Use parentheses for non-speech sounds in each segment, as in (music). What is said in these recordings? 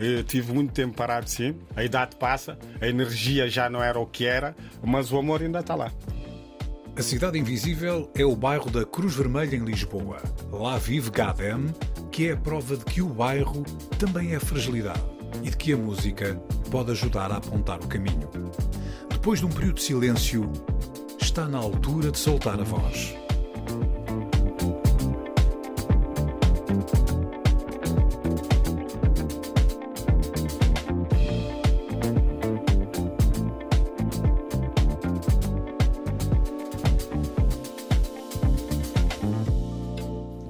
Eu tive muito tempo parado, sim. A idade passa, a energia já não era o que era, mas o amor ainda está lá. A Cidade Invisível é o bairro da Cruz Vermelha em Lisboa. Lá vive Gadem, que é a prova de que o bairro também é fragilidade e de que a música pode ajudar a apontar o caminho. Depois de um período de silêncio, está na altura de soltar a voz.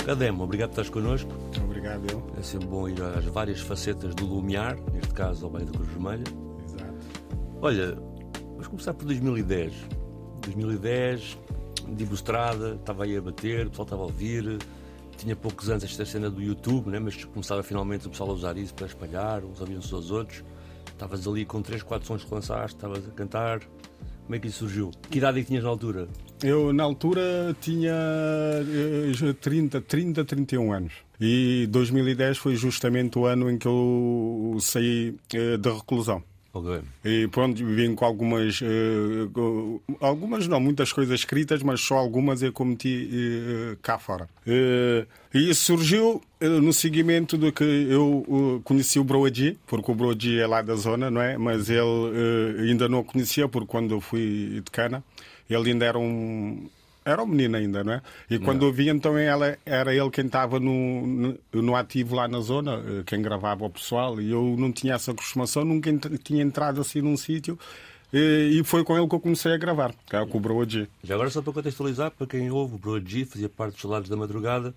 Cademo, obrigado por estás connosco. Obrigado, eu. É sempre bom ir às várias facetas do Lumiar, neste caso ao Bairro da Cruz Vermelha. Exato. Olha, vamos começar por 2010. 2010, Divo Estrada, estava aí a bater, o pessoal estava a ouvir. Tinha poucos anos esta cena do YouTube, né? mas começava finalmente o pessoal a usar isso para espalhar, uns ouviam uns aos outros. Estavas ali com 3, 4 sons que lançaste, estavas a cantar. Como é que isso surgiu? Que idade é que tinhas na altura? Eu, na altura, tinha eh, 30, 30, 31 anos. E 2010 foi justamente o ano em que eu saí eh, da reclusão. Ok. E pronto, vim com algumas, co- algumas não, muitas coisas escritas, mas só algumas eu cometi eh, cá fora. Eh, E isso surgiu no seguimento do que eu conheci o Broadji, porque o Broadji é lá da zona, não é? Mas ele ainda não o conhecia, porque quando eu fui de cana, ele ainda era um, era um menino ainda, não é? E quando eu vi, então ela, era ele quem estava no, no, no ativo lá na zona, eh, quem gravava o pessoal, e eu não tinha essa aproximação, nunca ent- tinha entrado assim num sítio, eh, e foi com ele que eu comecei a gravar, que é com o Broadji. Já agora, só para contextualizar, para quem ouve, o Bro G fazia parte dos Salários da Madrugada,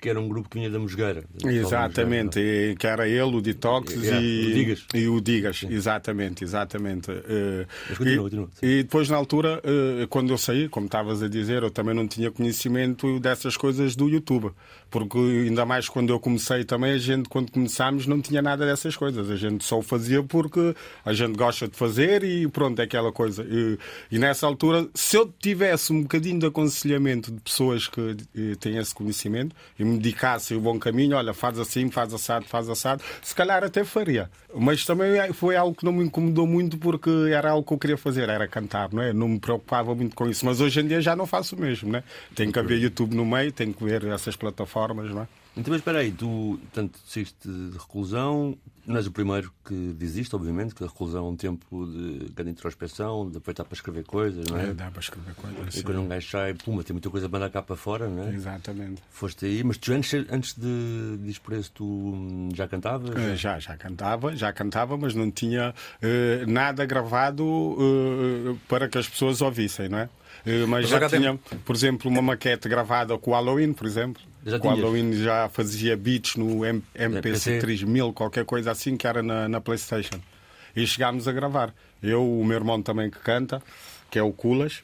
que era um grupo que vinha da Mosgueira. Exatamente, e que era ele, o Detox Yeah, e o Digas. e o Digas, exatamente, exatamente. Eh, Mas continua, e, continua, e depois, na altura, eh, quando eu saí, como estavas a dizer, eu também não tinha conhecimento dessas coisas do YouTube, porque ainda mais quando eu comecei também, a gente, quando começámos, não tinha nada dessas coisas. A gente só o fazia porque a gente gosta de fazer e pronto, é aquela coisa. E, e nessa altura, se eu tivesse um bocadinho de aconselhamento de pessoas que eh, têm esse conhecimento me dedicassem o bom caminho, olha, faz assim, faz assado, faz assado, se calhar até faria. Mas também foi algo que não me incomodou muito porque era algo que eu queria fazer, era cantar, não é? Não me preocupava muito com isso. Mas hoje em dia já não faço o mesmo, né? Tem que haver YouTube no meio, tem que ver essas plataformas, não é? Então, mas espera aí, tu, portanto, saíste de reclusão, és o primeiro que diz isto, obviamente, que a reclusão é um tempo de grande introspeção, de aproveitar para escrever coisas, não é? dá para escrever coisas. E sim. quando um gajo sai, puma, tem muita coisa para mandar cá para fora, não é? Exatamente. Foste aí, mas tu antes, antes de, de por tu hum, já cantavas? Eh, Já, já cantava, já cantava, mas não tinha eh, nada gravado eh, para que as pessoas ouvissem, não é? Eh, mas já tinha, por exemplo, uma maquete gravada com o Halloween, por exemplo. Já o? Halloween já fazia beats no M- MPC 3000, qualquer coisa assim, que era na, na PlayStation. E chegámos a gravar. Eu, o meu irmão também que canta, que é o Culas.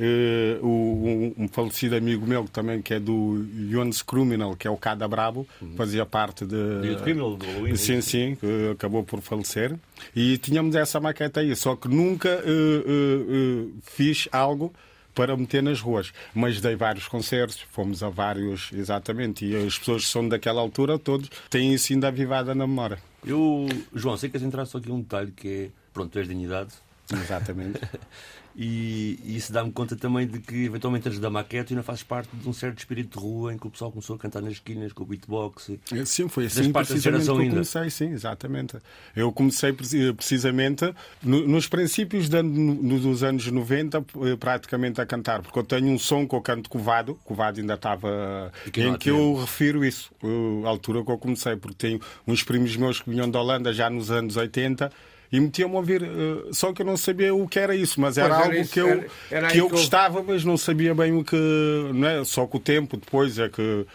eh, o- um, um falecido amigo meu que também que é do Jones Criminal, que é o Cada Brabo, fazia parte de, Youth Criminal, do Halloween, é Sim, sim, acabou por falecer. E tínhamos essa maqueta aí, só que nunca eh, fiz algo para meter nas ruas. Mas dei vários concertos, fomos a vários, exatamente, e as pessoas que são daquela altura, todos têm isso ainda avivada na memória. Eu, João, sei que queres entrar só aqui um detalhe que é, pronto, tu és de idade Exatamente. (laughs) e, e isso dá-me conta também de que eventualmente antes da maquete ainda fazes parte de um certo espírito de rua em que o pessoal começou a cantar nas esquinas com o beatbox. Sim, foi assim precisamente que eu ainda. comecei, sim, exatamente. Eu comecei preci- precisamente no- nos princípios de no- dos anos 90, eh, praticamente a cantar, porque eu tenho um som que eu canto covado, covado ainda estava, que em que eu refiro isso, eh, a altura que eu comecei, porque tenho uns primos meus que vinham da Holanda já nos anos 80 e metia-me a ouvir. Uh, só que eu não sabia o que era isso, mas era, era algo isso, que eu, era, era que eu gostava, mas não sabia bem o que. Não é? Só com o tempo depois é que.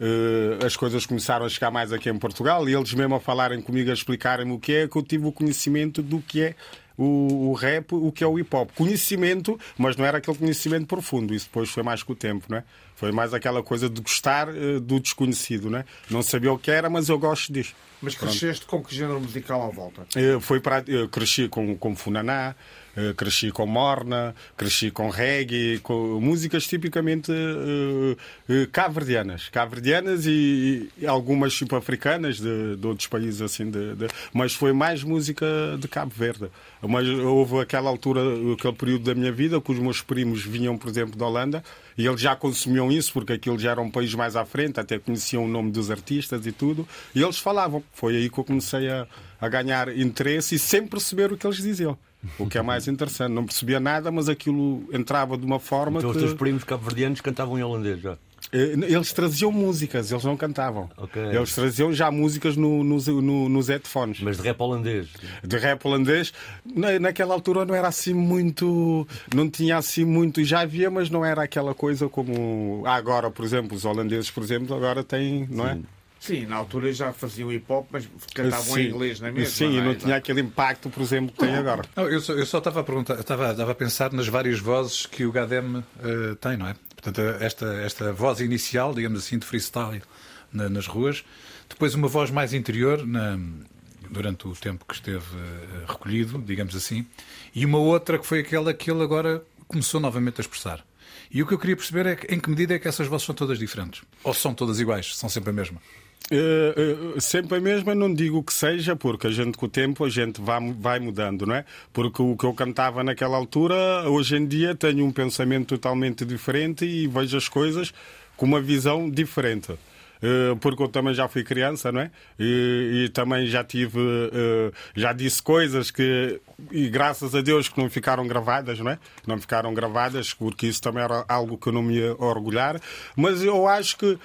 Uh, as coisas começaram a chegar mais aqui em Portugal e eles mesmo a falarem comigo, a explicarem-me o que é, que eu tive o conhecimento do que é o, o rap, o que é o hip hop. Conhecimento, mas não era aquele conhecimento profundo. Isso depois foi mais com o tempo, não é? Foi mais aquela coisa de gostar uh, do desconhecido, não é? Não sabia o que era, mas eu gosto disto. Mas cresceste Pronto. com que género musical à volta? Uh, foi para, eu cresci com, com Funaná, Uh, cresci com morna, cresci com reggae, com músicas tipicamente cabo-verdianas. Cabo-verdianas e, e, algumas tipo africanas de, de outros países assim. De, de, mas foi mais música de Cabo Verde. Mas houve aquela altura, aquele período da minha vida que os meus primos vinham, por exemplo, da Holanda e eles já consumiam isso porque aquilo já era um país mais à frente, até conheciam o nome dos artistas e tudo. E eles falavam. Foi aí que eu comecei a, a ganhar interesse e sem perceber o que eles diziam. O que é mais interessante. Não percebia nada, mas aquilo entrava de uma forma então, que... os teus primos cabo-verdianos cantavam em holandês já? Eh, eles traziam músicas, eles não cantavam. Okay. Eles traziam já músicas no, nos, no, nos headphones. Mas de rap holandês? De rap holandês. Na, naquela altura não era assim muito. Não tinha assim muito. Já havia, mas não era aquela coisa como. agora, por exemplo, os holandeses, por exemplo, agora têm, não é? Sim, na altura já faziam hip hop, mas cantavam Sim. em inglês, não é mesmo? Sim, não, é? não tinha aquele impacto, por exemplo, que tem agora. Não, eu, só, eu só estava a perguntar, estava, estava a pensar nas várias vozes que o Gadem uh, tem, não é? Portanto, esta, esta voz inicial, digamos assim, de freestyle na, nas ruas, depois uma voz mais interior na, durante o tempo que esteve uh, recolhido, digamos assim, e uma outra que foi aquela que ele agora começou novamente a expressar. E o que eu queria perceber é em que medida é que essas vozes são todas diferentes? Ou são todas iguais? São sempre a mesma? Uh, uh, sempre a mesma, não digo que seja, porque a gente com o tempo a gente vai, vai mudando, não é? Porque o que eu cantava naquela altura, hoje em dia tenho um pensamento totalmente diferente e vejo as coisas com uma visão diferente. Uh, porque eu também já fui criança, não é? E, e também já tive, já disse coisas que, e graças a Deus que não ficaram gravadas, não é? Não ficaram gravadas, porque isso também era algo que eu não me ia orgulhar. Mas eu acho que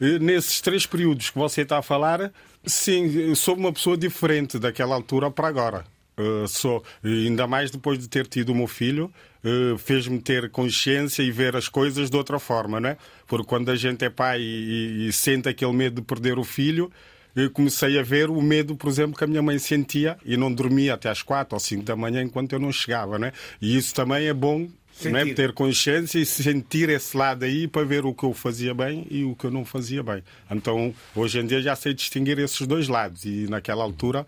nesses três períodos que você está a falar, sim, sou uma pessoa diferente daquela altura para agora. Uh, sou, ainda mais depois de ter tido o meu filho, uh, fez-me ter consciência e ver as coisas de outra forma, né? Porque quando a gente é pai e, e sente aquele medo de perder o filho, eu comecei a ver o medo, por exemplo, que a minha mãe sentia e não dormia até às quatro ou cinco da manhã enquanto eu não chegava, né? E isso também é bom não é? ter consciência e sentir esse lado aí para ver o que eu fazia bem e o que eu não fazia bem. Então, hoje em dia já sei distinguir esses dois lados e naquela altura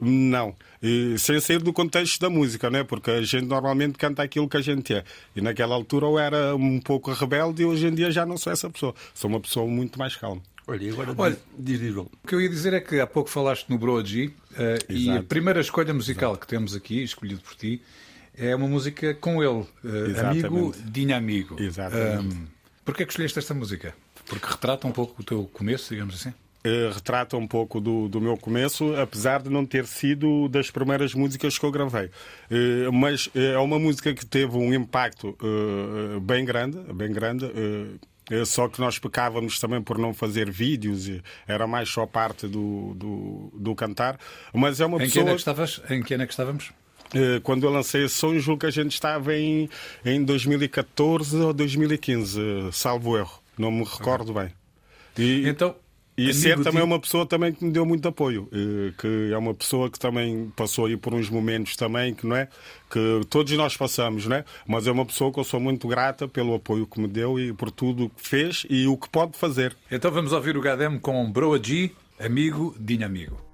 não. E, sem sair do contexto da música, né? porque a gente normalmente canta aquilo que a gente é. E naquela altura eu era um pouco rebelde e hoje em dia já não sou essa pessoa. Sou uma pessoa muito mais calma. Olha, agora Olha, o que eu ia dizer é que há pouco falaste no Bro G uh, e a primeira escolha musical Exato. que temos aqui, escolhido por ti, é uma música com ele, amigo, Dinha Amigo. Exatamente. Um, Porquê que escolheste esta música? Porque retrata um pouco o teu começo, digamos assim? Uh, retrata um pouco do, do meu começo, apesar de não ter sido das primeiras músicas que eu gravei. Uh, mas uh, é uma música que teve um impacto bem grande, bem grande. Só que nós pecávamos também por não fazer vídeos, era mais só parte do, do, do cantar. Mas é uma em pessoa. Que é que estavas? Em que ano é que estávamos? Eh, quando eu lancei esse som, julgo que a gente estava em, em 2014 ou 2015, salvo erro. Não me recordo bem. E, então, e ser também de... uma pessoa também que me deu muito apoio, eh, que é uma pessoa que também passou aí por uns momentos também, que não é? Que todos nós passamos, não é? Mas é uma pessoa que eu sou muito grata pelo apoio que me deu e por tudo o que fez e o que pode fazer. Então vamos ouvir o Gadem com Broa G, amigo, Dinho Amigo.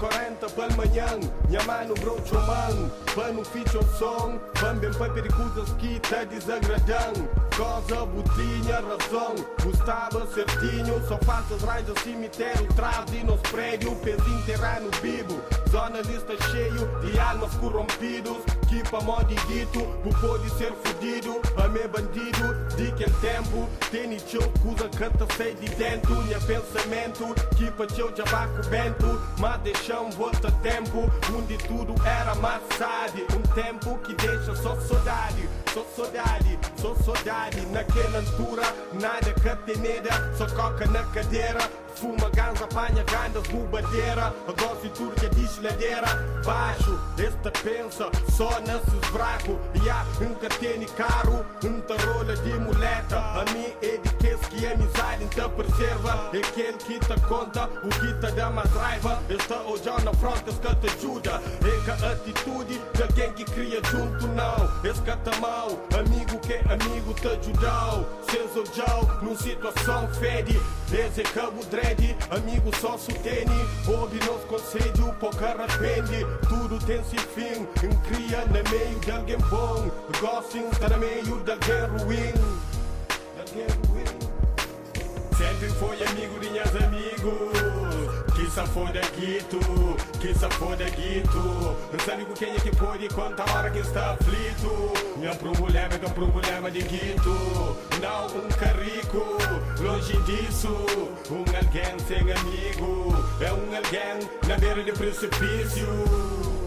40 pela manhã, minha mano brocho man, pano feature som, van bem para pericusas que tá desagradando. Cosa botinha, razão, gostava certinho, só faltas raios do cemitério, trás e nos prédios, peso enterrar no bibo. Zona lista cheio de almas corrompidos, que pra modo dito, por pode ser fudido, a me bandido, de que tempo, tem teu cusa canta sei de dentro, minha pensamento, que pra teu jabaco bento, mas deixam volta tempo, onde tudo era massade, um tempo que deixa só saudade, Sot sodelį, sot sodelį, nakėlantūrą, nadė, kad tenėdė, soko, kad nekadėra, Fuma ganza, apanha gandas, bubadeira Gosto de turca, diz ladeira. Baixo, esta pensa só nesses bracos E há um catene caro, um tarola de muleta. A mim é de que que a amizade então preserva. É aquele que te conta, o que te dá mais raiva. Está olhando na fronte, esse que te ajuda. É que a atitude de alguém que cria junto não. Esse que te mal, amigo que amigo te ajudou. Seus olhou, numa situação fede Desde cabo dread, amigo só sutene Ouve nos conselho, pouco arrepende. Tudo tem seu fim, cria no meio de alguém bom. Gosto de estar no meio de alguém ruim. Alguém ruim. Sempre foi amigo de minhas amigos Se foda guito, se foda guito. Não sabe com quem é que pode contar a hora que está aflito. Meu problema é que é um problema de guito. Não um carrico, longe disso. Um alguém sem amigo. É um alguém na beira do precipício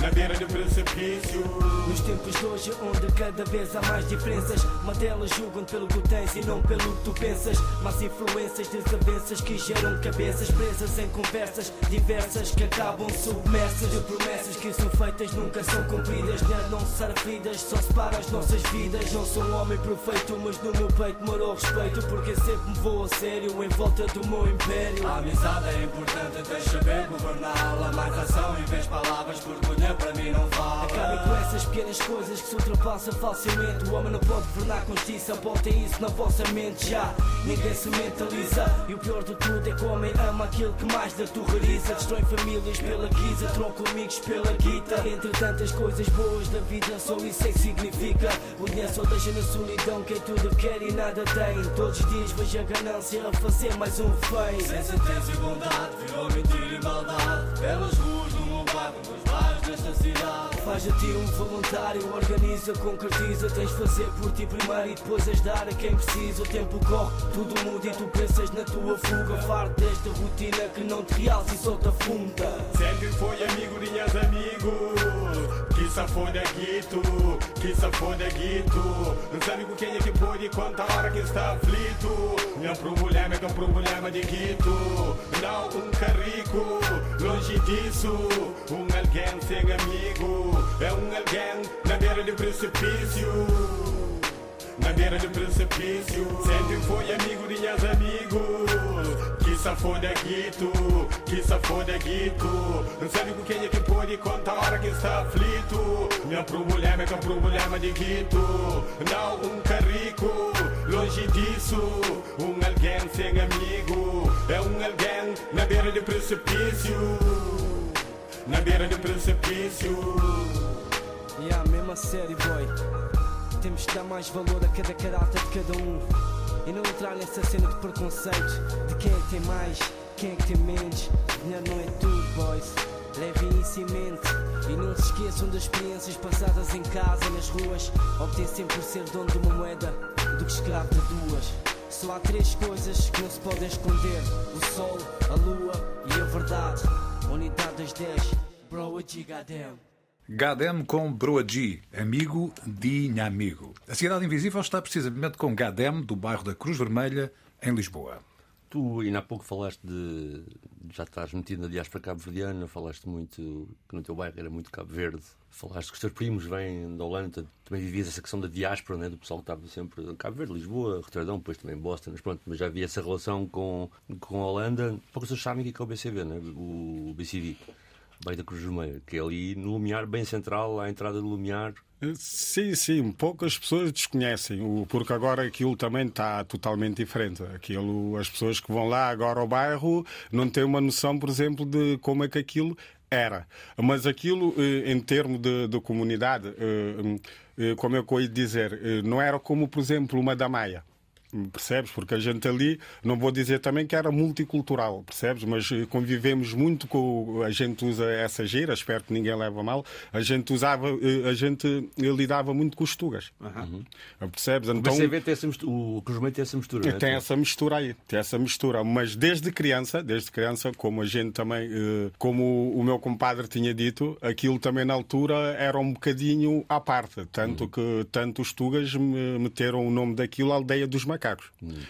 Na beira do precipício Nos tempos de hoje, onde cada vez há mais diferenças, modelos julgam pelo que tens e não pelo que tu pensas. Mas influências, desavenças que geram cabeças presas em conversas diversas que acabam submersas de promessas que são feitas, nunca são cumpridas. Dinheiro não servidas, só separa as nossas vidas. Não sou um homem perfeito, mas no meu peito morou respeito, porque sempre me vou a sério em volta do meu império. A amizade é importante, deixa ver governá-la. Mais ação em vez de palavras, porque dinheiro para mim não. Acabem com essas pequenas coisas que se ultrapassam facilmente. O homem não pode governar com justiça, botem isso na vossa mente já. Ninguém se mentaliza. E o pior de tudo é que o homem ama aquilo que mais da torreriza. Destrói famílias pela guisa, troca amigos pela guita. Entre tantas coisas boas da vida, só isso é que significa. O dinheiro só deixa na solidão quem tudo quer e nada tem. Todos os dias vejo a ganância a fazer mais um feio. Sem sentença e bondade, virou mentira e maldade. Pelas ruas desta cidade. Faz de ti um voluntário, organiza, concretiza. Tens de fazer por ti primeiro e depois ajudar a quem precisa. O tempo corre, tudo muda e tu pensas na tua fuga. Farto desta rotina que não te realça e só te afunda. Sempre foi amigo de minhas amigos Que se foda guito, que se foda guito Não sabe com quem é que pode contar a hora que está aflito Meu problema é que é problema de guito Não um carrico, longe disso Um alguém sem amigo É um alguém na beira do precipício. Na beira do precipício. Sempre foi amigo de minhas amigos. Que se foda guito, que se foda guito. Não sabe com quem é que pode contar a hora que está aflito. Meu problema é que é problema de guito. Não um carrico, longe disso. Um alguém sem amigo. É um alguém na beira do precipício Na beira do precipício E a mesma série, boy. Temos que dar mais valor a cada caráter de cada um. E não entrar nessa cena de preconceito de quem é que tem mais, quem é que tem menos. Dinheiro não é tudo, boys. Levem isso em mente e não se esqueçam das experiências passadas em casa, nas ruas. Obtém sempre por ser dono de uma moeda do que escravo de duas. Só há três coisas que não se podem esconder: o sol, a lua e a verdade. Unidade das 10, bro, a gigadem. Gadem com Broa G, amigo de amigo. A Cidade Invisível está precisamente com Gadem, do bairro da Cruz Vermelha, em Lisboa. Tu ainda há pouco falaste de. Já estás metido na diáspora cabo-verdiana, falaste muito que no teu bairro era muito Cabo Verde. Falaste que os teus primos vêm da Holanda, também vivias essa questão da diáspora, né, do pessoal que estava sempre em Cabo Verde, Lisboa, Roterdão, depois também Boston, mas pronto, mas já havia essa relação com, com a Holanda. Poucas pessoas sabem o que é o BCV, né, o BCV. Bairro da Cruz Vermelha, que é ali no Lumiar, bem central, à entrada do Lumiar. Sim, sim, poucas pessoas desconhecem, porque agora aquilo também está totalmente diferente. Aquilo, as pessoas que vão lá agora ao bairro não têm uma noção, por exemplo, de como é que aquilo era. Mas aquilo, eh, em termos de, de comunidade, eh, eh, como eu ia dizer, não era como, por exemplo, uma da Maia. Percebes? Porque a gente ali, não vou dizer também que era multicultural, percebes? Mas eh, convivemos muito com. A gente usa essa gira, espero que ninguém leve a mal. A gente usava, eh, a gente eh, lidava muito com os tugas. Percebes? O Então. BCV tem essa mistura, o tem essa mistura. é? Tem essa mistura aí, tem essa mistura. Mas desde criança, desde criança, como a gente também, como o meu compadre tinha dito, aquilo também na altura era um bocadinho à parte. Tanto que tanto os Tugas me- meteram o nome daquilo Aldeia dos Macacos.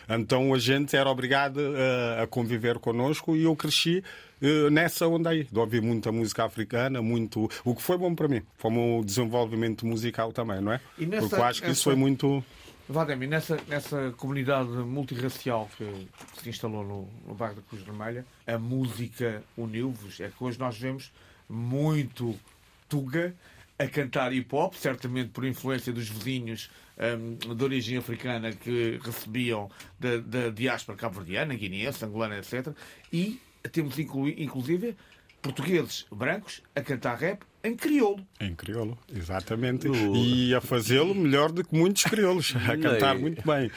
Então a gente era obrigado eh, a conviver connosco e eu cresci. eh, Nessa onda aí, de ouvir muita música africana, muito. O que foi bom para mim, foi um desenvolvimento musical também, não é? E nessa- Porque eu acho que isso nessa- foi muito. Vademi, nessa, nessa comunidade multirracial que se instalou no, no bairro da Cruz Vermelha, a música uniu-vos. É que hoje nós vemos muito Tuga a cantar hip hop, certamente por influência dos vizinhos hum, de origem africana que recebiam da, da diáspora cabo-verdiana, guineense, angolana, etc. E temos inclui, inclusive portugueses brancos a cantar rap em crioulo. Em crioulo, exatamente. No- E a fazê-lo melhor do que muitos crioulos, a cantar muito bem.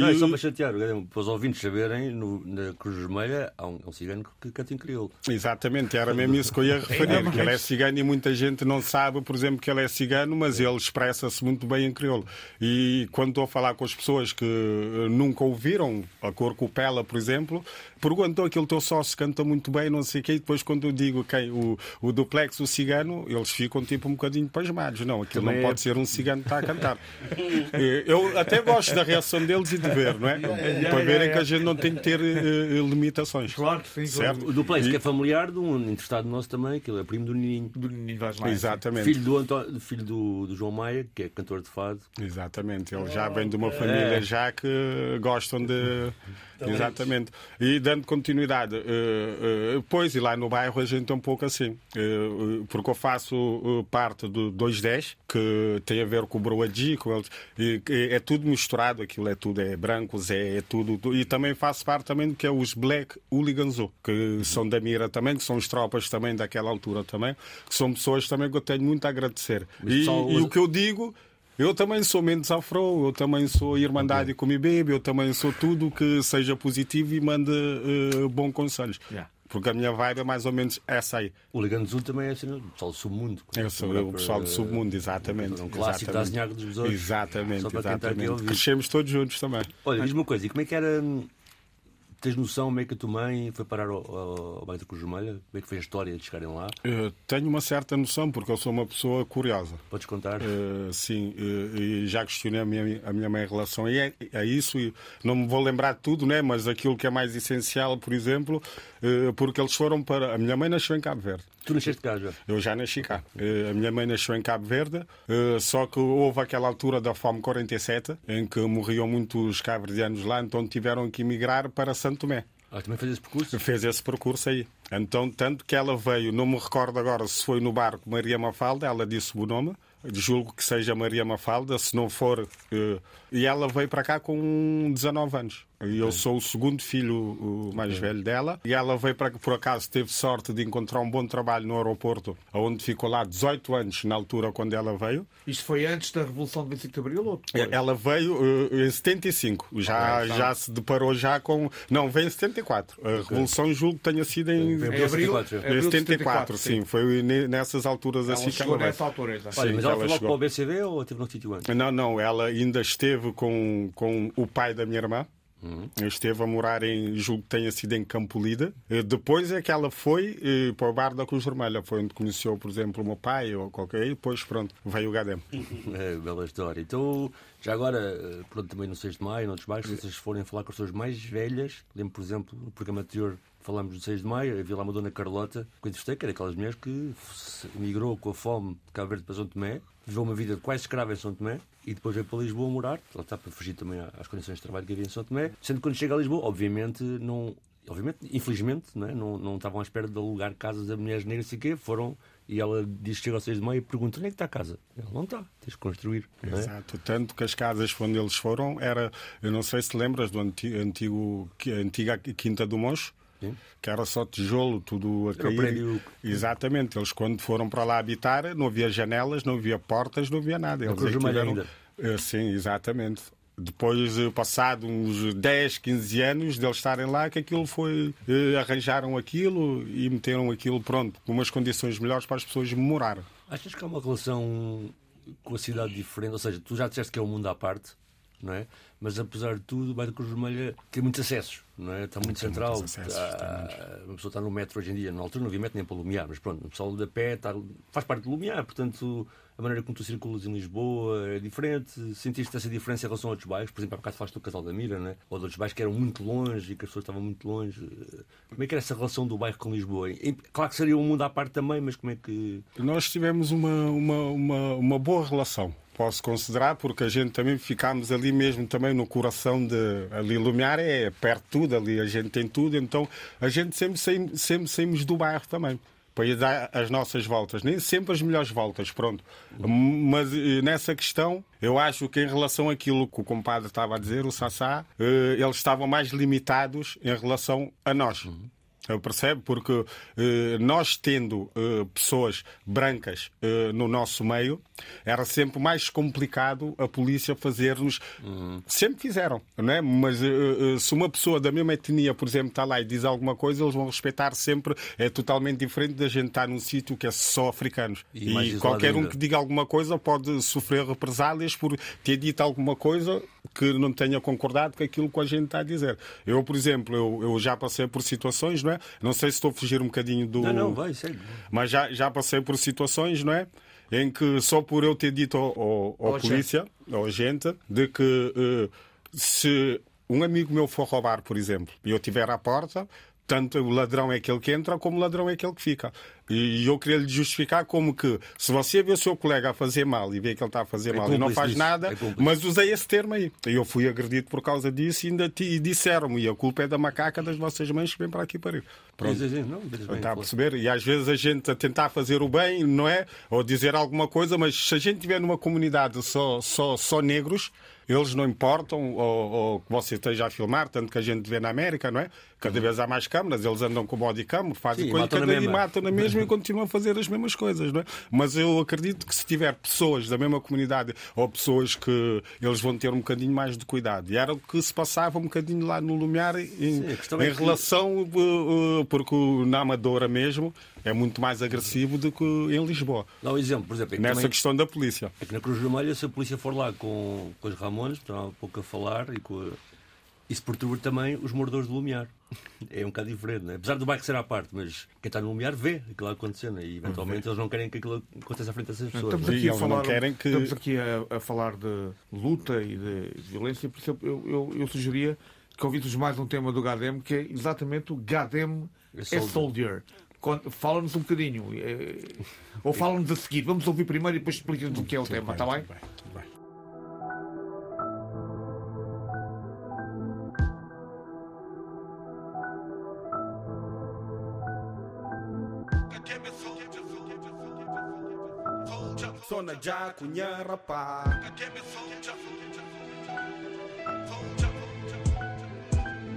Não, é só para chatear, para os ouvintes saberem, no- na Cruz Vermelha há um, há um cigano que canta em crioulo. Exatamente, era mesmo isso que eu ia referir. Que ele é cigano e muita gente não sabe, por exemplo, que ele é cigano, mas ele expressa-se muito bem em crioulo. E quando estou a falar com as pessoas que eh, nunca ouviram a cor copela, por exemplo, perguntam aquele teu sócio canta muito bem, não sei o quê, e depois quando eu digo quem, o, o duplex, o cigano, eles ficam tipo um bocadinho pasmados. Não, aquilo Também não é- pode ser um cigano que está a cantar. (laughs) Eh, Eu até gosto da reação deles e de ver, não é? Para verem que a gente não tem que ter eh, limitações. Claro que sim, Certo? O Duplex, que é familiar de um entrevistado nosso também, que ele é primo do Nininho. Do Ninho Vaz Mais. Exatamente. Filho, do, Antó- filho do, do João Maia, que é cantor de fado. Exatamente, ele já vem de uma família já que gostam de. (laughs) Exatamente. E dando continuidade, eh, eh, pois, e lá no bairro a gente é um pouco assim, eh, porque eu faço parte do 210, que tem a ver com o Broadji, com eles, e que é tudo misturado, aquilo é tudo, é brancos, é, é tudo, tu- e também faço parte também do que é os Black Hooligans, que são da Mira também, que são os tropas também daquela altura também, que são pessoas também que eu tenho muito a agradecer. E, e os- o que eu digo. Eu também sou Mendes Afro, eu também sou Irmandade com Me Bebe, eu também sou tudo que seja positivo e mande eh, bons conselhos. Yeah. Porque a minha vibe é mais ou menos essa aí. O Ligando Azul também é assim, o pessoal do submundo. Eu sou o pessoal do submundo, exatamente. É um clássico da exatamente. Azinhaga dos Besouros. Exatamente, exatamente. Crescemos todos juntos também. Olha, diz-me uma coisa, e como é que era. Tens noção como é que a tua mãe foi parar ao, ao, ao Bairro da Cruz Vermelha? Como é que foi a história de chegarem lá? Eh, tenho uma certa noção, porque eu sou uma pessoa curiosa. Podes contar? Eh, sim, eh, e já questionei a minha, a minha mãe em relação a, a isso e não me vou lembrar de tudo, né? mas aquilo que é mais essencial, por exemplo, porque eles foram para. A minha mãe nasceu em Cabo Verde. Tu nasceste cá já. Eu já nasci cá. A minha mãe nasceu em Cabo Verde, só que houve aquela altura da fome 47, em que morriam muitos cabo-verdianos lá, então tiveram que emigrar para Santo Tomé. Ah, também fez esse percurso? Fez esse percurso aí. Então, tanto que ela veio, não me recordo agora se foi no barco Maria Mafalda, ela disse o nome, julgo que seja Maria Mafalda, se não for. eh, e ela veio para cá com 19 anos. E eu sou o segundo filho o mais velho dela. E ela veio para que, por acaso, teve sorte de encontrar um bom trabalho no aeroporto, onde ficou lá 18 anos, na altura quando ela veio. Isto foi antes da Revolução de 25 de Abril ou depois? Ela veio eh, em 75, já, Ok, tá. já se deparou já com. Não, veio em 74. A Revolução julgo que tenha sido em. Em abril, 74, abril Em de 74, sim. Foi ne- nessas alturas Ela assim que ela veio. nessa altura. Olha, Sim, mas ela ela foi logo chegou. para o BCV ou teve no sítio antes? Não, não, ela ainda esteve com, com o pai da minha irmã. Esteve a morar em, julgo que tenha sido em Campolida. Eh, Depois é que ela foi eh, para o bar da Cruz Vermelha. Foi onde conheceu, por exemplo, o meu pai ou qualquer. E depois, pronto, veio o Gadem. (laughs) É, bela história. Então, já agora, eh, pronto, também no 6 de maio, noutros bairros, se vocês forem falar com as pessoas mais velhas, lembro, por exemplo, no programa anterior falámos do 6 de maio, havia lá uma dona Carlota, que eu entrevistei, que era aquelas mulheres que migrou com a fome de Cabo Verde para São Tomé, viveu uma vida quase escrava em São Tomé e depois veio para Lisboa morar, ela está para fugir também às condições de trabalho que havia em São Tomé, sendo que quando chega a Lisboa, obviamente, não obviamente, infelizmente, não, é? não, não estavam à espera de alugar casas a mulheres negras e quê, foram e ela diz que chega às seis de meia e pergunta onde é que está a casa? Ele não está, tens de construir. É? Exato, tanto que as casas onde eles foram era, eu não sei se lembras do antigo, antigo antiga Quinta do Moncho, Sim. que era só tijolo, tudo a cair. Exatamente, eles quando foram para lá habitar, não havia janelas, não havia portas, não havia nada. Eles é tiveram-. Eh, Sim, exatamente. Depois, eh, passado uns 10, 15 anos de eles estarem lá, que aquilo foi. eh, arranjaram aquilo e meteram aquilo, pronto, com umas condições melhores para as pessoas morar. Achas que há uma relação com a cidade diferente? Ou seja, tu já disseste que é um mundo à parte, não é? Mas apesar de tudo, bairro Cruz Vermelha tem muitos acessos, não é? Está muito Tem central. muitos acessos, Está- Uma pessoa está no metro hoje em dia, na altura não havia metro nem para Lumiar, mas pronto, o pessoal da pé está- faz parte de Lumiar, portanto a maneira como tu circulas em Lisboa é diferente. Sentiste essa diferença em relação a outros bairros? Por exemplo, há bocado falaste do Casal da Mira, não é? ou de outros bairros que eram muito longe e que as pessoas estavam muito longe. Como é que era essa relação do bairro com Lisboa? Claro que seria um mundo à parte também, mas como é que. Nós tivemos uma, uma, uma, uma boa relação, posso considerar, porque a gente também ficámos ali mesmo também no coração de ali Lumiar é perto de tudo, ali a gente tem tudo, então a gente sempre, saímos- sempre saímos do bairro também. Para dar as nossas voltas, nem sempre as melhores voltas, pronto. Mas eh, nessa questão, eu acho que em relação àquilo que o compadre estava a dizer, o Sassá, eh, eles estavam mais limitados em relação a nós. Eu percebo porque eh, nós tendo eh, pessoas brancas eh, no nosso meio, era sempre mais complicado a polícia fazer-nos. Sempre fizeram, não é? Mas eh, eh, se uma pessoa da mesma etnia, por exemplo, está lá e diz alguma coisa, eles vão respeitar sempre. É totalmente diferente da gente estar num sítio que é só africanos. E E, qualquer um ainda. que diga alguma coisa pode sofrer represálias por ter dito alguma coisa que não tenha concordado com aquilo que a gente está a dizer. Eu, por exemplo, eu, eu já passei por situações, não é? Não sei se estou a fugir um bocadinho do. Não, não, vai, segue. Mas já, já passei por situações, não é? Em que só por eu ter dito ao, ao, ao polícia, ao gente, de que eh, se um amigo meu for roubar, por exemplo, e eu estiver à porta, tanto o ladrão é aquele que entra como o ladrão é aquele que fica. E eu queria lhe justificar como que se você vê o seu colega a fazer mal e vê que ele está a fazer É mal e não faz disso, nada, é mas usei esse termo aí. E eu fui agredido por causa disso e ainda e disseram-me, e a culpa é da macaca das vossas mães que vêm para aqui para Pronto. Sim, sim, sim. Não, dizes bem, Está a perceber? E às vezes a gente a tentar fazer o bem, não é? Ou dizer alguma coisa, mas se a gente tiver numa comunidade só, só, só negros, eles não importam, ou, ou que você esteja a filmar, tanto que a gente vê na América, não é? Cada vez há mais câmaras, eles andam com bodycam, fazem Sim, coisa, matam na cada dia matam na mesma e continuam a fazer as mesmas coisas, não é? Mas eu acredito que se tiver pessoas da mesma comunidade ou pessoas que eles vão ter um bocadinho mais de cuidado. E era o que se passava um bocadinho lá no Lumiar em, Sim, questão é em que- relação, uh, uh, porque na Amadora mesmo é muito mais agressivo do que em Lisboa. Dá um exemplo, por exemplo, é que, Nessa também, questão da polícia. é que na Cruz Vermelha, se a polícia for lá com, com os Ramones, estão há pouco a falar, e com a- isso perturba também os moradores do Lumiar. É um bocado diferente, não é? Apesar do bairro ser à parte, mas quem está no Lumiar vê aquilo acontecendo e eventualmente eles não querem que aquilo aconteça à frente dessas pessoas. Estamos é? aqui, a falar, querem que- estamos aqui a, a falar de luta e de, violência, por isso eu, eu, eu sugeria que ouvíssemos mais um tema do Gadem, que é exatamente o Gadem É é soldier. soldier. Quando- Fala-nos um bocadinho, eh, ou fala-nos a seguir. Vamos ouvir primeiro e depois explica-nos o que é o tema, está bem? Jack, Cunha, rapá.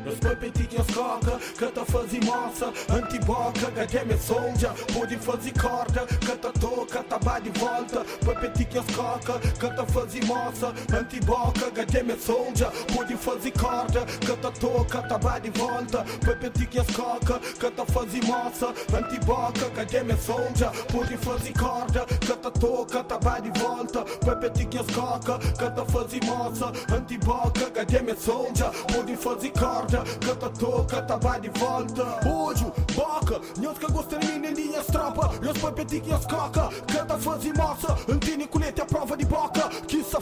Tudo tudo bem. Sona já cunha rapá Os papetinhos coca, canta fazer moça Antiboca, gademe soldier Pode fazer corda, canta toca, taba de volta. Papetinhos coca, canta fazer moça Antiboca, gademe soldier Pode fazer corda, canta toca, taba de volta. Papetinhos coca, canta fazer moça Antiboca, gademe soldier Pode fazer corda, canta toca, taba de volta. Papetinhos coca, canta fazer moça Antiboca, gademe soldier Pode fazer corda, canta toca, taba de volta. Ódio, boca, nós que gostaria nem linhas Nós papetinhos coca, canta fazer moça Antini colete a prova de boca. Que se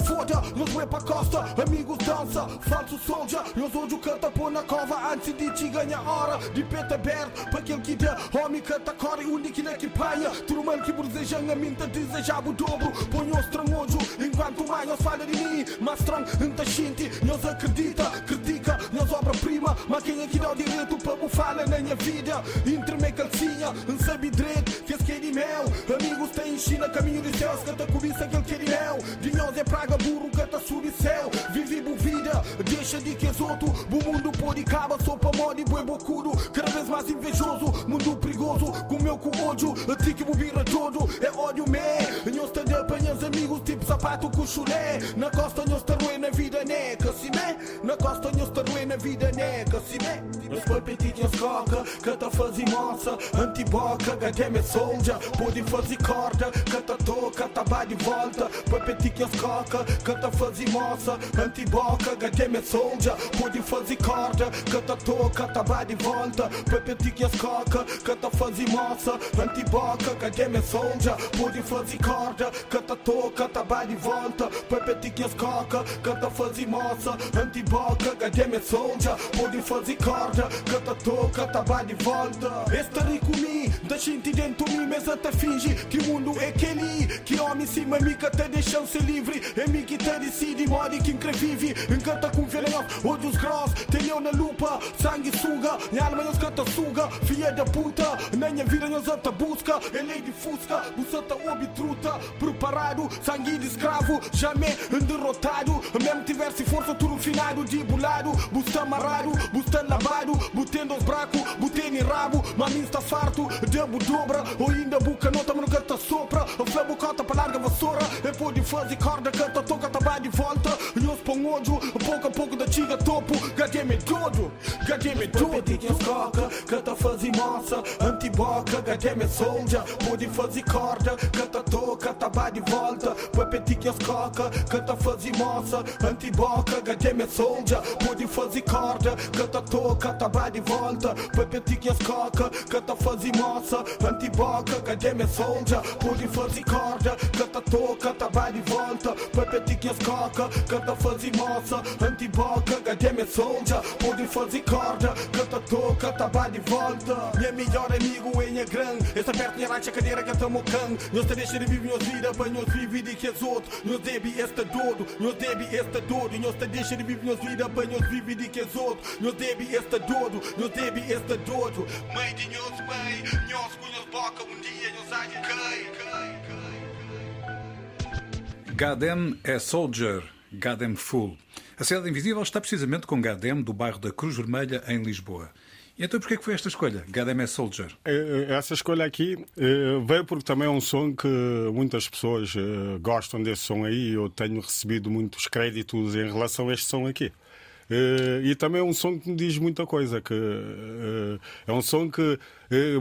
nós vai pra costa. Amigos dança, falso soldier. Nós ódio canta pôr na cova Antes de te ganhar hora. De peito aberto, para aquele que dá Homem canta core, único na que panha Tudo mal que deseja a minta desejava o dobro. Põe o estranhojo, enquanto mais nós fala de mim. Mas strong, anta xinte, nós acredita. Critica, nós obra-prima. Mas quem aqui dá o direito para bufar na minha vida? Entre-me calcinha, não sabe direito, que esse de mel. Amigos têm China, caminho de céu, canta cobiça aquele que de mel. Dinhos é praga, burro, canta céu. Vive vida, deixa de que outro. O mundo pode caba, sopa mole, boi bocudo. Cada vez mais invejoso, mundo perigoso. Com meu com ódio, a ti que vira todo. É ódio, me. Nós te apanhas amigos, tipo sapato com chulé. Na costa, nós te na vida, né? Que me. Na costa, nós te na vida, né? Que me. Nós foi petit, nós coca, canta faz moça. Antiboca, gademe soldier. Pode fazer corda, canta toca, taba de volta. Foi petit, nós coca, canta faz moça. Antiboca, gademe soldier. Pode fazer corda, canta toca, taba de volta. Foi petit, nós coca, canta faz moça. Antiboca, gademe soldier. Pode fazer corda, canta toca, taba de volta. Foi petit, nós coca, canta faz moça. Antiboca, gademe soldier. Pode fazer corda, canta toca, taba de volta. Este rico me, da gente dentro de mim, mas até finge que o mundo é aquele. Que homem me que até deixam ser livre. É mim que te decide, morde que increvive. Encanta com veneno, olhos grossos, tenho na lupa, sangue suga. Minha alma nos canta suga, filha da puta. Na minha vida nos ata busca, é lei de fusca, buçata obtruta. Preparado, sangue de escravo, jamais derrotado. Mesmo tivesse força, tudo finado, de bulado. Busta amarrado, busta lavado, botendo os bracos, botendo em rabo. Mamin está farto, debo dobra, ou ainda buca nota, mas nunca te sopra. A flama cota para larga vassoura, é por de fazer corda, canta, toca, tá de volta. E os pão ódio, pouco a pouco da tiga topo. Gademe todo, gademe todo. os coca, canta fazer moça, antiboca, gademe soldier. Pode fazer corda, canta, toca, tá de volta. Os coca, canta moça, antiboca, corda, canta, toca, tá de volta. Coca, canta moça, antiboca, Pode fazer corda, canta, toca, tá de volta. Pepeti que os coca, canta fazer moça, antiboca, gademe soldier. Pode fazer corda, canta, toca, tá de volta. Minha melhor amigo é minha grande, essa perto minha racha cadeira canta mocang. Nós te deixa de viver minhas vidas, para nós viver de que as outros. Nós debe esta dodo, nós debe esta dodo. Nós te deixa de viver minhas vidas, para nós viver de que as outros. Nós debe esta dodo, nós debe esta dodo. Mãe de nós, mãe, nós com nós boca um dia, Gadem é soldier, Gadem full. A cidade invisível está precisamente com Gadem do bairro da Cruz Vermelha em Lisboa. E então porquê que foi esta escolha? Gadem é soldier. Eh, Essa escolha aqui eh, veio porque também é um som que muitas pessoas gostam desse som aí. Eu tenho recebido muitos créditos em relação a este som aqui. E também é um som que me diz muita coisa. Que, é um som que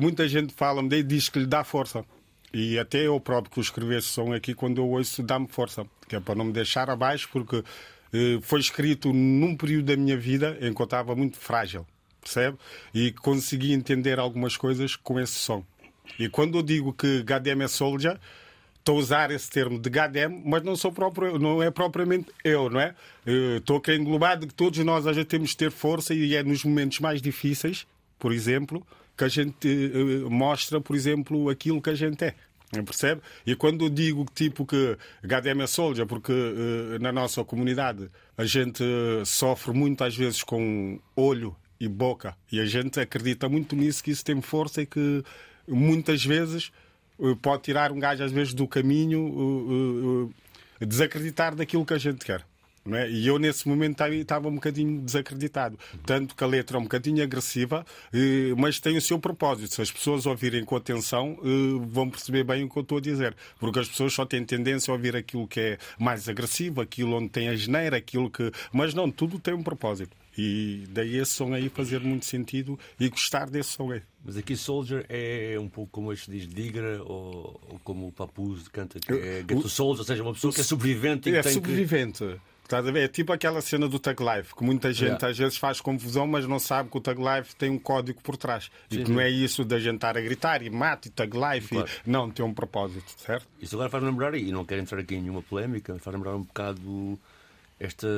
muita gente fala-me e diz que lhe dá força. E até eu próprio que escrevi esse som aqui, quando eu ouço, dá-me força. Que é para não me deixar abaixo, porque eh, foi escrito num período da minha vida em que eu estava muito frágil, percebe? E consegui entender algumas coisas com esse som. E quando eu digo que Gadem é soldier, estou a usar esse termo de Gadem, mas não, sou próprio, não é propriamente eu, não é? Eh, Estou a querer englobar que todos nós gente temos de ter força e é nos momentos mais difíceis, por exemplo, que a gente eh, mostra, por exemplo, aquilo que a gente é. Percebe? E quando eu digo tipo que Gadem é soldier, porque eh, na nossa comunidade a gente eh, sofre muitas vezes com olho e boca e a gente acredita muito nisso que isso tem força e que muitas vezes pode tirar um gajo às vezes do caminho, desacreditar daquilo que a gente quer. É? E eu nesse momento estava um bocadinho desacreditado. Tanto que a letra é um bocadinho agressiva, eh, mas tem o seu propósito. Se as pessoas ouvirem com atenção, eh, vão perceber bem o que eu estou a dizer. Porque as pessoas só têm tendência a ouvir aquilo que é mais agressivo, aquilo onde tem a geneira, aquilo que. Mas não, tudo tem um propósito. E daí esse som aí fazer muito sentido e gostar desse som aí. Mas aqui Soldier é um pouco como este diz Digra ou, ou como o Papuz canta, que é Eu- Get to Soldier, ou seja, uma pessoa que é sobrevivente e que É tem sobrevivente. Estás a ver? É tipo aquela cena do Tag Life, que muita gente Yeah. às vezes faz confusão, mas não sabe que o Tag Life tem um código por trás. e Sim, que sim. não é isso da gente estar a gritar e mate e Tag Life. Claro. E... Não, tem um propósito, certo? Isso agora faz-me lembrar, e não quero entrar aqui em nenhuma polémica, mas faz-me lembrar um bocado esta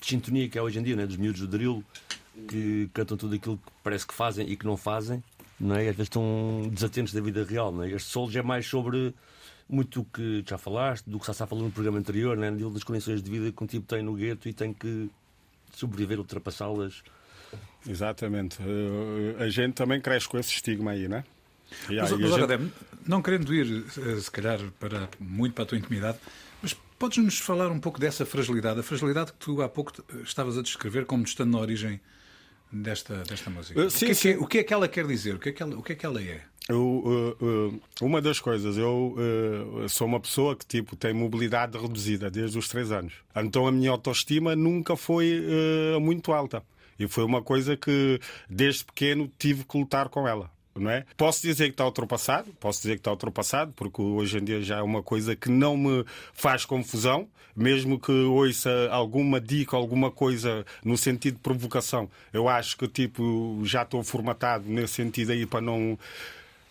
sintonia que há hoje em dia, né? dos miúdos do drill, que cantam tudo aquilo que parece que fazem e que não fazem, não é? E às vezes estão desatentos da vida real. Não é? Este Soldier é mais sobre muito o que já falaste, do que já falou no programa anterior, né? das condições de vida que um tipo tem no gueto e tem que sobreviver, ultrapassá-las Exatamente. Uh, a gente também cresce com esse estigma aí, né? E, mas, mas gente... Adem, não querendo ir, eh, se calhar, para, muito para a tua intimidade, mas podes-nos falar um pouco dessa fragilidade, a fragilidade que tu há pouco estavas a descrever como estando na origem desta, desta música? Uh, sim, o, que é que, o, que é que, ela quer dizer? O que é que ela, o que é, que ela é? Eu, uh, uh, uma das coisas, eu uh, sou uma pessoa que tipo, tem mobilidade reduzida desde os três anos. Então a minha autoestima nunca foi muito alta. E foi uma coisa que desde pequeno tive que lutar com ela. É? Posso dizer que está ultrapassado, posso dizer que está ultrapassado, porque hoje em dia já é uma coisa que não me faz confusão, mesmo que ouça alguma dica, alguma coisa no sentido de provocação. Eu acho que tipo já estou formatado nesse sentido aí para não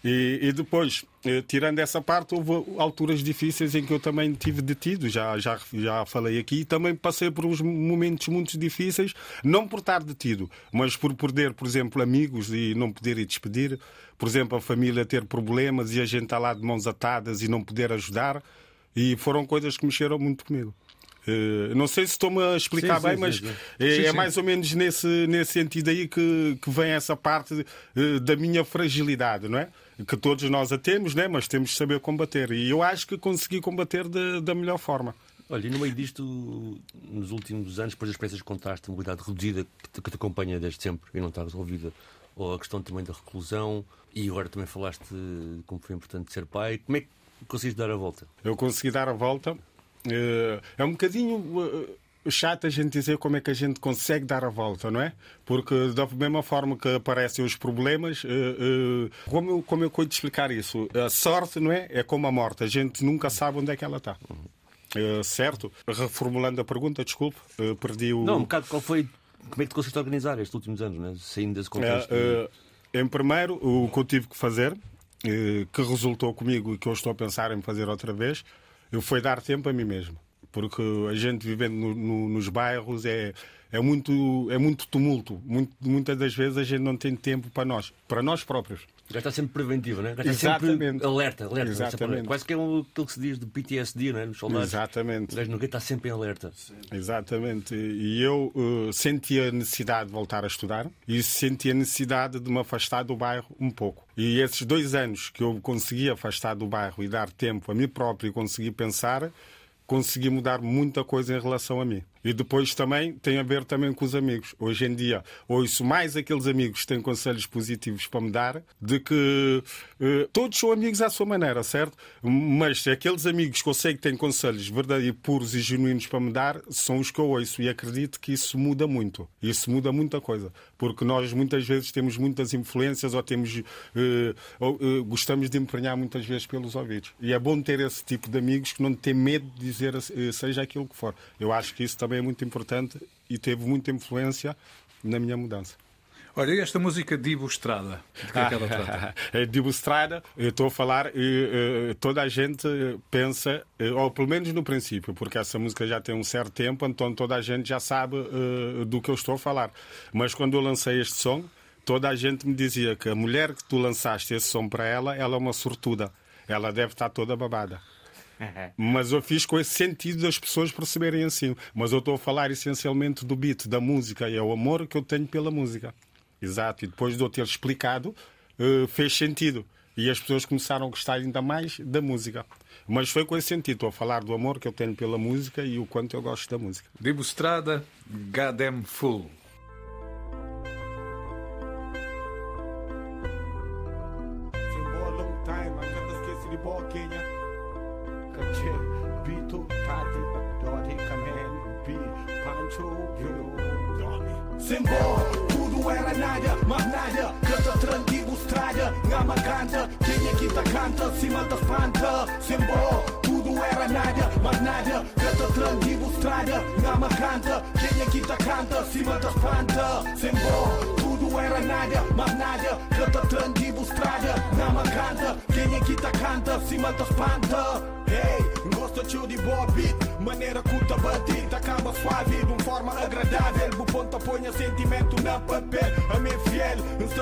e, e, depois, eh, tirando essa parte, houve alturas difíceis em que eu também tive detido, já, já, já falei aqui, e também passei por uns momentos muito difíceis, não por estar detido, mas por perder, por exemplo, amigos e não poder ir despedir, por exemplo, a família ter problemas e a gente estar lá de mãos atadas e não poder ajudar, e foram coisas que mexeram muito comigo. Uh, não sei se estou-me a explicar sim, bem, sim, mas sim, é, é, mais ou menos nesse, nesse sentido aí que, que vem essa parte uh, da minha fragilidade, não é? Que todos nós a temos, né? mas temos de saber combater. E eu acho que consegui combater de, da melhor forma. Olha, e no meio disto, nos últimos anos, depois das experiências que contaste, a mobilidade reduzida que te, que te acompanha desde sempre e não está resolvida, ou a questão também da reclusão, e agora também falaste de como foi importante ser pai, como é que conseguiste dar a volta? Eu consegui dar a volta eh, é um bocadinho eh, chato a gente dizer como é que a gente consegue dar a volta, não é? Porque da mesma forma que aparecem os problemas, eh, como eu, como eu de explicar isso? A sorte, não é? É como a morte, a gente nunca sabe onde é que ela está. certo? Reformulando a pergunta, desculpe, perdi o. Não, um bocado qual foi. Como é que te conseguiste organizar estes últimos anos, né? saindo desse contexto? em primeiro, o que eu tive que fazer, que resultou comigo e que eu estou a pensar em fazer outra vez, foi dar tempo a mim mesmo. Porque a gente vivendo no, no, nos bairros é, é, muito, é muito tumulto. Muito, muitas das vezes a gente não tem tempo para nós, para nós próprios. Já está sempre preventivo, né? Já está Exatamente. sempre alerta, alerta. Exatamente. Quase que é aquilo que se diz de PTSD, né? Nos soldados. Exatamente. O gajo nunca está sempre em alerta. Exatamente. E eu uh, senti a necessidade de voltar a estudar e senti a necessidade de me afastar do bairro um pouco. E esses dois anos que eu consegui afastar do bairro e dar tempo a mim próprio e conseguir pensar, consegui mudar muita coisa em relação a mim. E depois também tem a ver também com os amigos. Hoje em dia ouço mais aqueles amigos que têm conselhos positivos para me dar de que uh, todos são amigos à sua maneira, certo? Mas aqueles amigos que eu sei que têm conselhos verdadeiros, puros e genuínos para me dar são os que eu ouço e acredito que isso muda muito. Isso muda muita coisa. Porque nós muitas vezes temos muitas influências ou temos uh, uh, gostamos de emprenhar muitas vezes pelos ouvidos. E é bom ter esse tipo de amigos que não têm medo de dizer seja aquilo que for. Eu acho que isso também é muito importante e teve muita influência na minha mudança. Olha, e esta música Dibo Estrada, de que é que ela trata? (laughs) É Dibo Estrada, eu estou a falar, e, toda a gente pensa, ou pelo menos no princípio, porque essa música já tem um certo tempo, então toda a gente já sabe do que eu estou a falar. Mas quando eu lancei este som, toda a gente me dizia que a mulher que tu lançaste esse som para ela, ela é uma sortuda. Ela deve estar toda babada. (laughs) Mas eu fiz com esse sentido das pessoas perceberem assim. Mas eu estou a falar essencialmente do beat, da música, e é o amor que eu tenho pela música. Exato. E depois de eu ter explicado, uh, fez sentido. E as pessoas começaram a gostar ainda mais da música. Mas foi com esse sentido. Estou a falar do amor que eu tenho pela música e o quanto eu gosto da música. Dibo Estrada, Goddamn Fool. Simbol, tudo era nada, mas nada. Canta tranquilo, estrada, ngama canta. Quem é que tá canta, cima da espanta Simbol, tudo era nada, mas nada. Canta tranquilo, estrada, ngama canta. Quem é que tá canta, cima da espanta Simbol, tudo era nada, mas nada. Canta tranquilo, estrada, ngama canta. Quem tá canta, cima da espanta Hey, gosta de boa beat Maneira curta batida Acaba suave de uma forma agradável O ponta ponha sentimento na papel A minha fiel,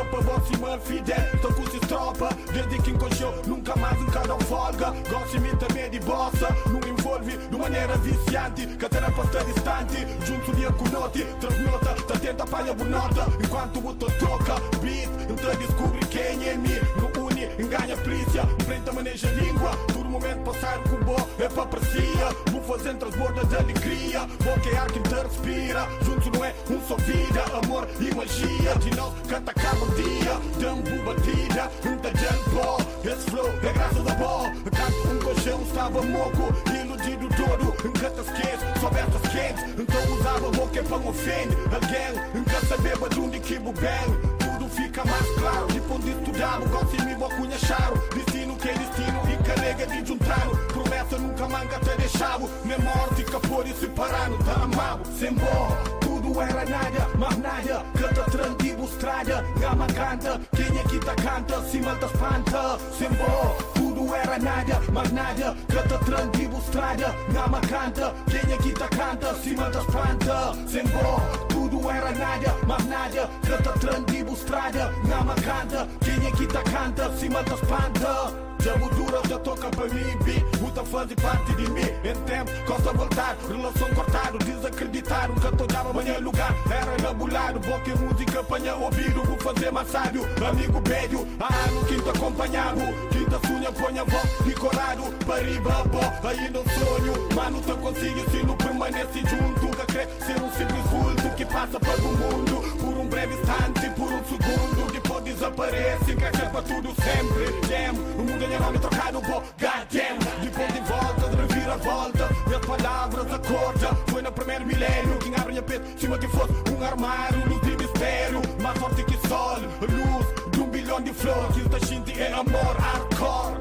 para você me fidel Tô com se tropa, desde que encoxou Nunca mais um cada folga Gosto mim também de bossa Não envolve de maneira viciante Que terapeuta distante Junto dia com note Transnota, tá tenta apanha bonota enquanto o teu toca beat. Então descobre quem é mim. Enganha polícia, enfrenta, maneja a língua. Todo momento passar o cubo é para aprecia. Vou fazendo transborda de alegria. Boca é ar que respira. Juntos não é um só vida, amor e magia. De nós canta cada dia. Tambo batida, um tajante pó. Esse flow é graças a bó. Canto um colchão, estava moco. Iludido todo, encanta esquece, soubesse as quentes. Então usava boca para me ofende. Alguém, nunca sabia de onde que. Tudo fica mais claro. Depois de estudar, o gosto me vou conhecer. Destino que é destino e carrega de juntar. Promessa nunca manga até deixá-lo. Nem morte, capor e separado. Tá amado, sem bó. Tudo era nada, mas nada. Canta tranquilo, estrada. Gama canta, quem é que tá canta? Cima das plantas, sem bó. Tudo era nada, mas nada. Canta tranquilo, estrada. Gama canta, quem é que tá canta? Cima das plantas, sem bó. Tudo era nada, mas nada. Canta tranquilo, estrada. Gama canta, quem é que tá canta? Cima das plantas. Já dura, já toca para mim, beat Puta faz parte de mim, entende? Costa voltar, relação cortado, desacreditar. Nunca tô dava amanhã lugar, era enabulado Boca e música, apanha ouvido, vou fazer massado Amigo velho, há ano quinto acompanhado. Quinta sunha, ponha voz e corado. Pariba, bó, ainda um sonho. Mano, tão consigo se não permanece junto. Nunca ser um simples vulto que passa para o mundo. Por um breve instante, por um segundo desaparece, cresce para tudo sempre. Damn, o mundo é nome trocado, bó, goddamn. De volta, de reviravolta Minhas palavras acorda. Foi no primeiro milênio Quem abre minha peito, cima que fosse um armário Luz de mistério, mais forte que sol Luz de um bilhão de flores. Que o Tachinti é amor, hardcore.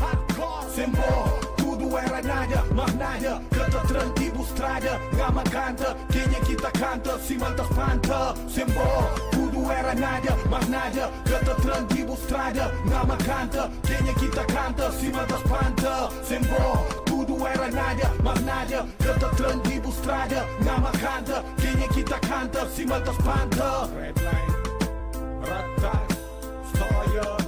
Hardcore, sem bó tudo era nada, mas nada estrada, gama canta Quem que tá canta, cima das plantas Sem bó, tudo era nada, mas nada Canta tranquilo, estrada, gama canta Quem que tá canta, cima das plantas Sem bó, tudo era nada, mas nada Canta tranquilo, estrada, gama canta Quem que tá canta, cima das plantas Redline, ratas, história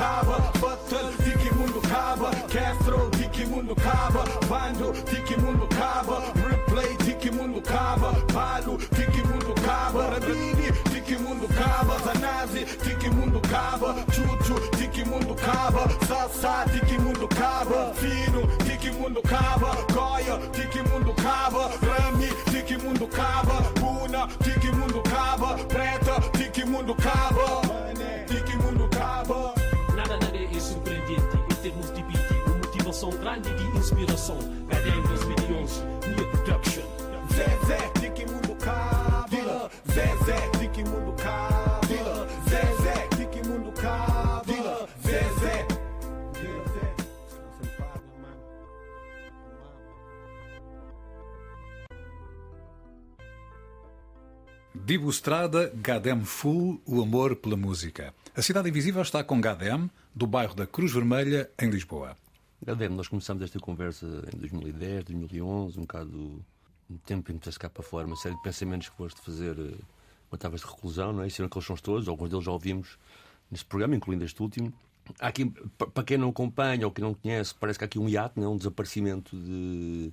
acaba. Button, de que mundo acaba. Castro, de que mundo acaba. Bando, de que mundo acaba. Replay, de que mundo acaba. Palo, de que mundo acaba. Rabini, de que mundo acaba. Zanazi, de que mundo acaba. Chuchu, de que mundo acaba. Sassa, de que mundo acaba. Fino, de que mundo acaba. Goya, de que mundo acaba. Rami, de que mundo acaba. Puna, de que mundo acaba. Preta, de que mundo acaba. Motivação grande de inspiração. HDM 2011, New Production. Zezé, de que mundo acaba. Zezé, de que mundo acaba. Zezé, de que mundo acaba. Zezé. Zezé. Dibu Strada, Gadem Full, o amor pela música. A Cidade Invisível está com Gadem, do bairro da Cruz Vermelha, em Lisboa. Gadem, nós começamos esta conversa em 2010, 2011, um bocado um tempo em que cá para fora, uma série de pensamentos que foste fazer eh, quando estavas de reclusão, não é? Isso aqueles sons todos, alguns deles já ouvimos neste programa, incluindo este último. Há aqui, pa- para quem não acompanha ou quem não conhece, parece que há aqui um hiato, não é? um desaparecimento de,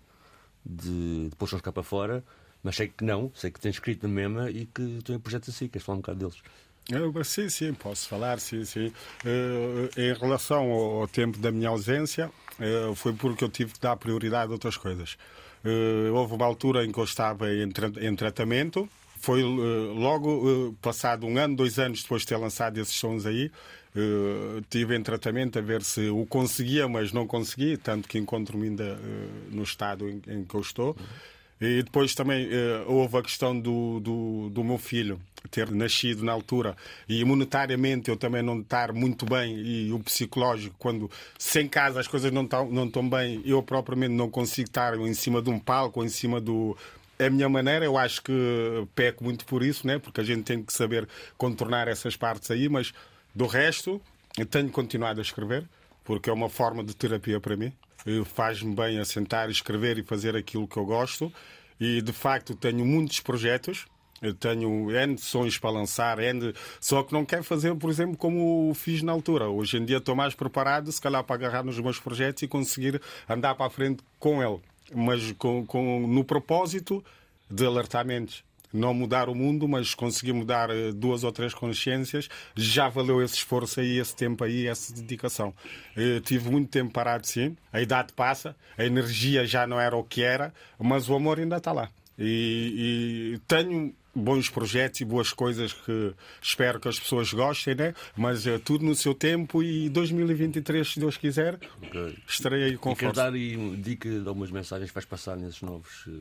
de, de pôr cá para fora, mas sei que não, sei que tens escrito na mesma e que estão em projetos assim, queres falar um bocado deles. Eu, sim, sim, posso falar, sim, sim. Eh, em relação ao, ao tempo da minha ausência, eh, foi porque eu tive que dar prioridade a outras coisas. Eh, houve uma altura em que eu estava em, tra- em tratamento. Foi logo passado um ano, dois anos depois de ter lançado esses sons aí, eh, tive em tratamento a ver se o conseguia, mas não consegui, tanto que encontro-me ainda eh, no estado em, em que eu estou. E depois também eh, houve a questão do, do, do meu filho ter nascido na altura e monetariamente eu também não estar muito bem e o psicológico, quando se em casa as coisas não estão, não estão bem, eu propriamente não consigo estar em cima de um palco ou em cima do. É a minha maneira, eu acho que peco muito por isso, né? porque a gente tem que saber contornar essas partes aí, mas do resto, eu tenho continuado a escrever, porque é uma forma de terapia para mim. Eh, Faz-me bem a sentar, escrever e fazer aquilo que eu gosto. E de facto tenho muitos projetos. Eu tenho N sonhos para lançar, N... só que não quero fazer, por exemplo, como fiz na altura. Hoje em dia estou mais preparado, se calhar, para agarrar nos meus projetos e conseguir andar para a frente com ele. Mas com, com, no propósito de alertamentos. Não mudar o mundo, mas conseguir mudar eh, duas ou três consciências, já valeu esse esforço aí, esse tempo aí, essa dedicação. Eu tive muito tempo parado, sim. A idade passa, a energia já não era o que era, mas o amor ainda está lá. E, e tenho bons projetos e boas coisas que espero que as pessoas gostem, né? Mas é tudo no seu tempo e 2023, se Deus quiser, Ok. estarei aí com E força. dar aí uma dica de algumas mensagens que vais passar nesses novos, eh,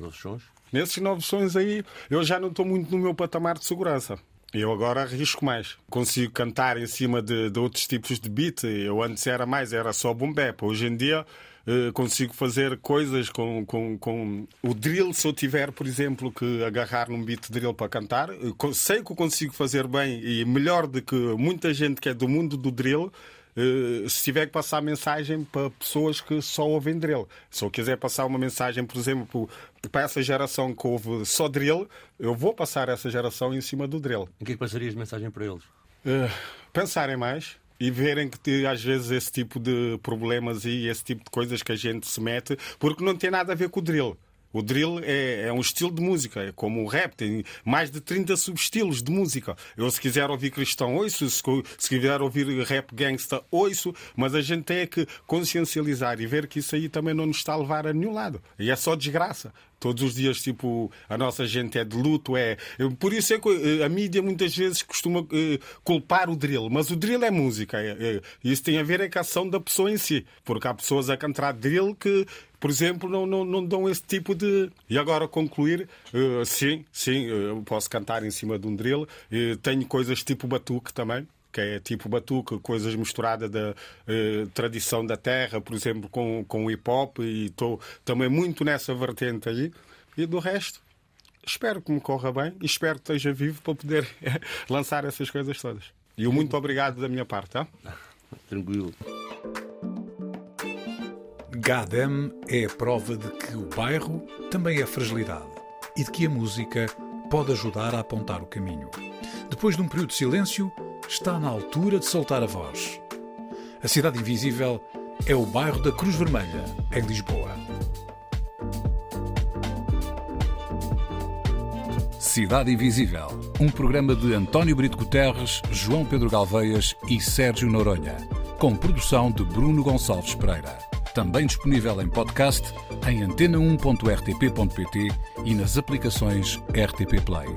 novos sons? Nesses novos sonhos aí, eu já não estou muito no meu patamar de segurança. Eu agora arrisco mais. Consigo cantar em cima de, de outros tipos de beat. Eu antes era mais, era só boom bap. Hoje em dia eh, consigo fazer coisas com, com, com o drill. Se eu tiver, por exemplo, que agarrar num beat drill para cantar, co- sei que eu consigo fazer bem e melhor do que muita gente que é do mundo do drill. Eh, se tiver que passar mensagem para pessoas que só ouvem drill. Se eu quiser passar uma mensagem, por exemplo, para essa geração que ouve só drill, eu vou passar essa geração em cima do drill. Em que é que passarias mensagem para eles? Eh, pensarem mais e verem que às vezes esse tipo de problemas e esse tipo de coisas que a gente se mete, porque não tem nada a ver com o drill. O drill é, é um estilo de música, é como o rap, tem mais de 30 subestilos de música. Eu, se quiser ouvir cristão, ouço, se, se quiser ouvir rap gangsta, ouço, mas a gente tem que consciencializar e ver que isso aí também não nos está a levar a nenhum lado. E é só desgraça. Todos os dias, tipo, a nossa gente é de luto, é. Por isso é que eh, a mídia muitas vezes costuma eh, culpar o drill, mas o drill é música. é- é- Isso tem a ver é com a ação da pessoa em si. Porque há pessoas a cantar drill que, por exemplo, não, não, não dão esse tipo de. E agora concluir, eh, sim, sim, eu posso cantar em cima de um drill. Eh, Tenho coisas tipo batuque também que é tipo batuque, coisas misturadas da eh, tradição da terra, por exemplo, com, com hip hop, e estou também muito nessa vertente aí. E do resto, espero que me corra bem e espero que esteja vivo para poder (laughs) lançar essas coisas todas. E o muito obrigado da minha parte, tá? Tranquilo. GADEM é a prova de que o bairro também é fragilidade e de que a música pode ajudar a apontar o caminho. Depois de um período de silêncio, está na altura de soltar a voz. A Cidade Invisível é o bairro da Cruz Vermelha, em Lisboa. Cidade Invisível, um programa de António Brito Guterres, João Pedro Galveias e Sérgio Noronha, com produção de Bruno Gonçalves Pereira. Também disponível em podcast em antena1.rtp.pt e nas aplicações RTP Play.